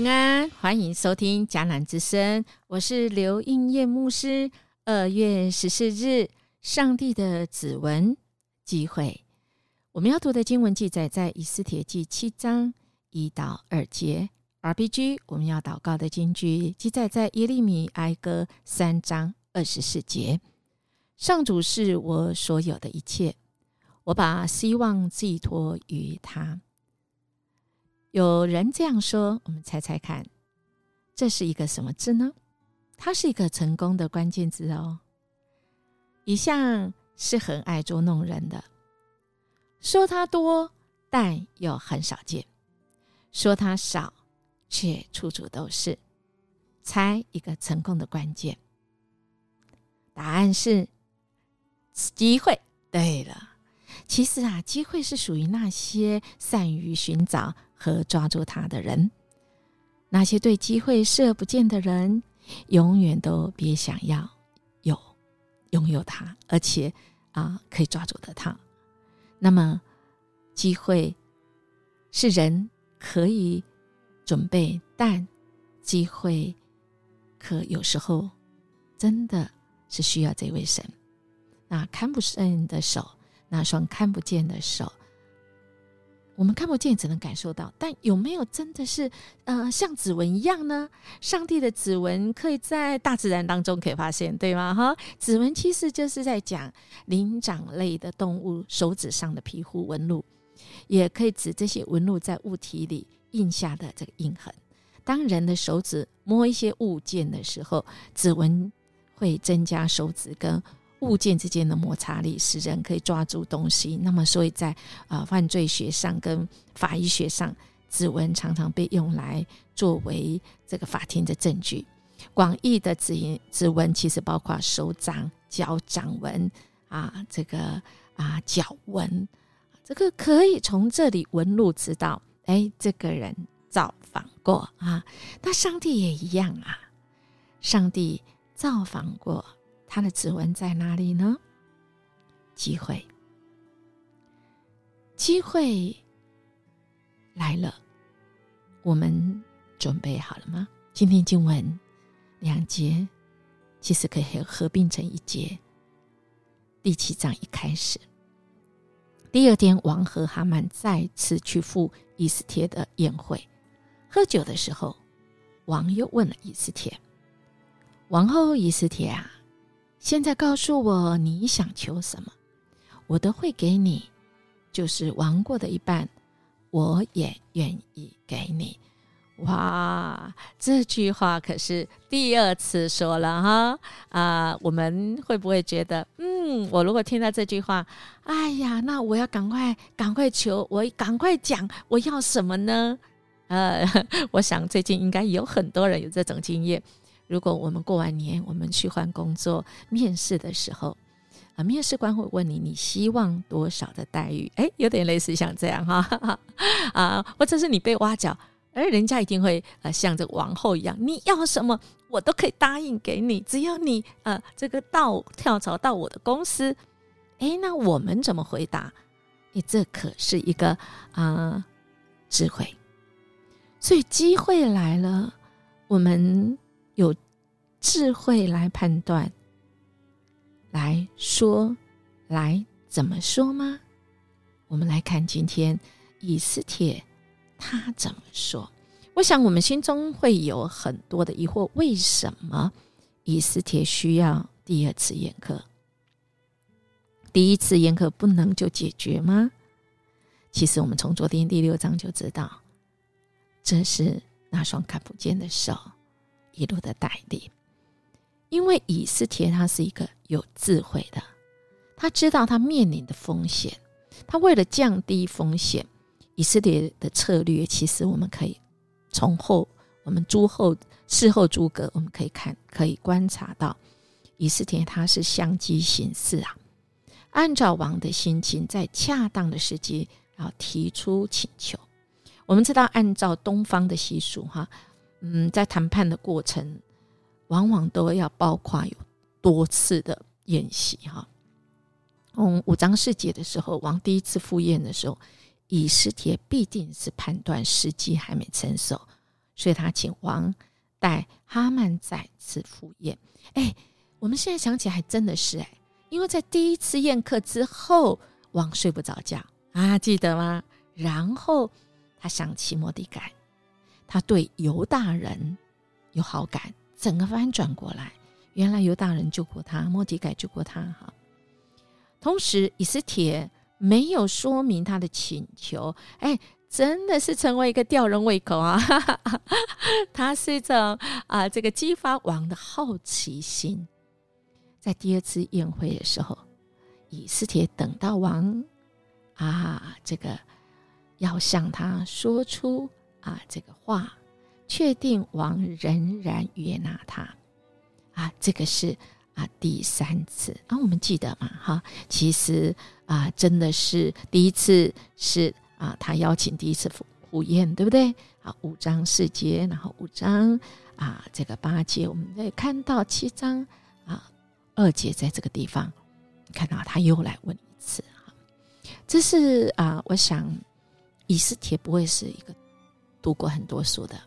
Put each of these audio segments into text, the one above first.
平安，欢迎收听迦南之声，我是刘应叶牧师。二月十四日，上帝的指纹机会，我们要读的经文记载在以斯帖记七章一到二节。RPG，我们要祷告的经句记载在耶利米哀歌三章二十四节。上主是我所有的一切，我把希望寄托于他。有人这样说，我们猜猜看，这是一个什么字呢？它是一个成功的关键字哦。一向是很爱捉弄人的，说他多，但又很少见；说他少，却处处都是。猜一个成功的关键，答案是机会。对了，其实啊，机会是属于那些善于寻找。和抓住他的人，那些对机会视而不见的人，永远都别想要有拥有它，而且啊，可以抓住的它。那么，机会是人可以准备，但机会可有时候真的是需要这位神，那看不见的手，那双看不见的手。我们看不见，只能感受到。但有没有真的是呃像指纹一样呢？上帝的指纹可以在大自然当中可以发现，对吗？哈，指纹其实就是在讲灵长类的动物手指上的皮肤纹路，也可以指这些纹路在物体里印下的这个印痕。当人的手指摸一些物件的时候，指纹会增加手指跟。物件之间的摩擦力使人可以抓住东西，那么所以在啊犯罪学上跟法医学上，指纹常常被用来作为这个法庭的证据。广义的指指纹其实包括手掌、脚掌纹啊，这个啊脚纹，这个可以从这里纹路知道，哎，这个人造访过啊。那上帝也一样啊，上帝造访过。他的指纹在哪里呢？机会，机会来了，我们准备好了吗？今天经文两节，其实可以合并成一节。第七章一开始，第二天，王和哈曼再次去赴伊斯帖的宴会，喝酒的时候，王又问了伊斯帖：“王后伊斯帖啊。”现在告诉我你想求什么，我都会给你。就是王过的一半，我也愿意给你。哇，这句话可是第二次说了哈啊！我们会不会觉得，嗯，我如果听到这句话，哎呀，那我要赶快赶快求，我赶快讲我要什么呢？呃，我想最近应该有很多人有这种经验。如果我们过完年，我们去换工作面试的时候，啊，面试官会问你你希望多少的待遇？哎，有点类似像这样哈，啊，或者是你被挖角，而人家一定会呃像这王后一样，你要什么我都可以答应给你，只要你呃这个到跳槽到我的公司。哎，那我们怎么回答？哎，这可是一个啊智慧，所以机会来了，我们。智慧来判断，来说，来怎么说吗？我们来看今天以斯帖他怎么说。我想我们心中会有很多的疑惑：为什么以斯帖需要第二次宴客？第一次宴客不能就解决吗？其实我们从昨天第六章就知道，这是那双看不见的手。一路的带领，因为以斯帖他是一个有智慧的，他知道他面临的风险，他为了降低风险，以色列的策略其实我们可以从后我们诸后事后诸葛，我们可以看可以观察到，以斯帖他是相机行事啊，按照王的心情，在恰当的时机要提出请求。我们知道，按照东方的习俗，哈。嗯，在谈判的过程，往往都要包括有多次的宴席哈。嗯，五章四节的时候，王第一次赴宴的时候，以斯帖必定是判断时机还没成熟，所以他请王带哈曼再次赴宴。哎，我们现在想起还真的是哎，因为在第一次宴客之后，王睡不着觉啊，记得吗？然后他想起莫迪改，他对犹大人有好感，整个翻转过来，原来犹大人救过他，莫迪改救过他哈。同时，以斯帖没有说明他的请求，哎，真的是成为一个吊人胃口啊！他是一种啊，这个激发王的好奇心。在第二次宴会的时候，以斯帖等到王啊，这个要向他说出啊这个话，确定王仍然悦纳他啊，这个是。啊，第三次啊，我们记得嘛？哈，其实啊，真的是第一次是啊，他邀请第一次赴赴宴，对不对？啊，五章四节，然后五章啊，这个八节，我们再看到七章啊，二节在这个地方看到他又来问一次哈，这是啊，我想以斯帖不会是一个读过很多书的，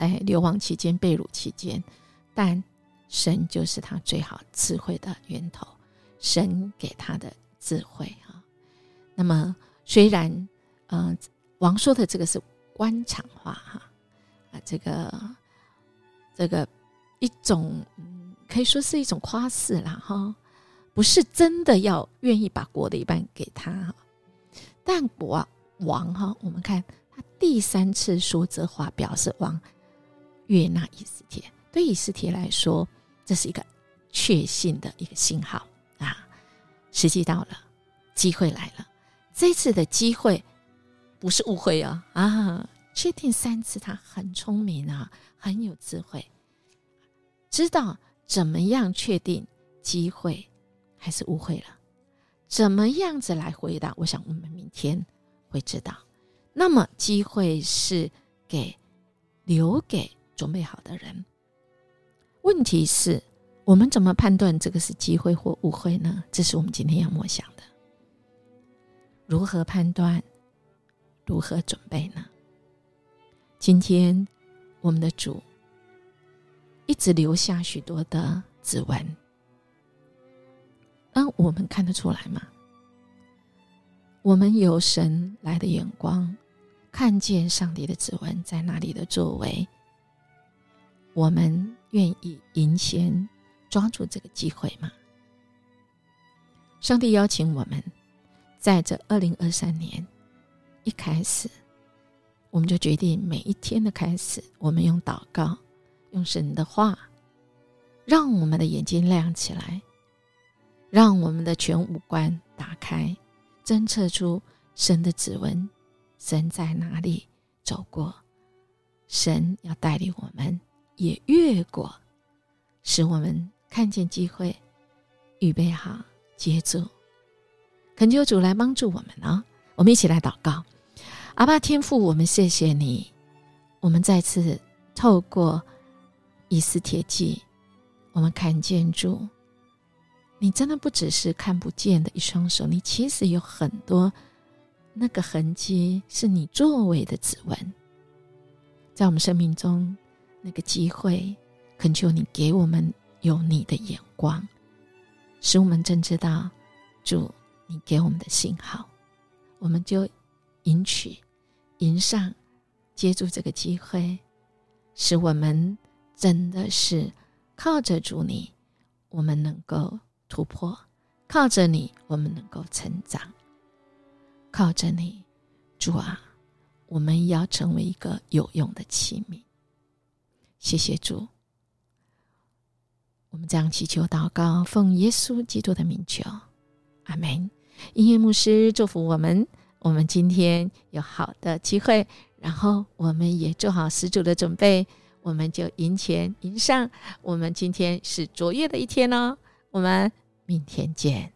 在流亡期间、被掳期间，但。神就是他最好智慧的源头，神给他的智慧哈。那么虽然，嗯，王说的这个是官场话哈，啊，这个这个一种可以说是一种夸饰啦哈，不是真的要愿意把国的一半给他哈。但国王哈，我们看他第三次说这话，表示王悦纳以斯帖，对以斯帖来说。这是一个确信的一个信号啊！时机到了，机会来了。这次的机会不是误会哦啊！确定三次，他很聪明啊，很有智慧，知道怎么样确定机会还是误会了，怎么样子来回答？我想我们明天会知道。那么机会是给留给准备好的人。问题是，我们怎么判断这个是机会或误会呢？这是我们今天要默想的。如何判断？如何准备呢？今天我们的主一直留下许多的指纹，那我们看得出来吗？我们有神来的眼光，看见上帝的指纹在那里的作为，我们。愿意赢先抓住这个机会吗？上帝邀请我们，在这二零二三年一开始，我们就决定每一天的开始，我们用祷告，用神的话，让我们的眼睛亮起来，让我们的全五官打开，侦测出神的指纹，神在哪里走过，神要带领我们。也越过，使我们看见机会，预备好接住，恳求主来帮助我们啊！我们一起来祷告，阿爸天父，我们谢谢你，我们再次透过以斯帖记，我们看见主，你真的不只是看不见的一双手，你其实有很多那个痕迹，是你作为的指纹，在我们生命中。那个机会，恳求你给我们有你的眼光，使我们真知道主你给我们的信号，我们就迎取、迎上，接住这个机会，使我们真的是靠着主你，我们能够突破；靠着你，我们能够成长；靠着你，主啊，我们要成为一个有用的器皿。谢谢主，我们这样祈求祷告，奉耶稣基督的名求，阿门。音乐牧师祝福我们，我们今天有好的机会，然后我们也做好十足的准备，我们就迎前迎上。我们今天是卓越的一天哦，我们明天见。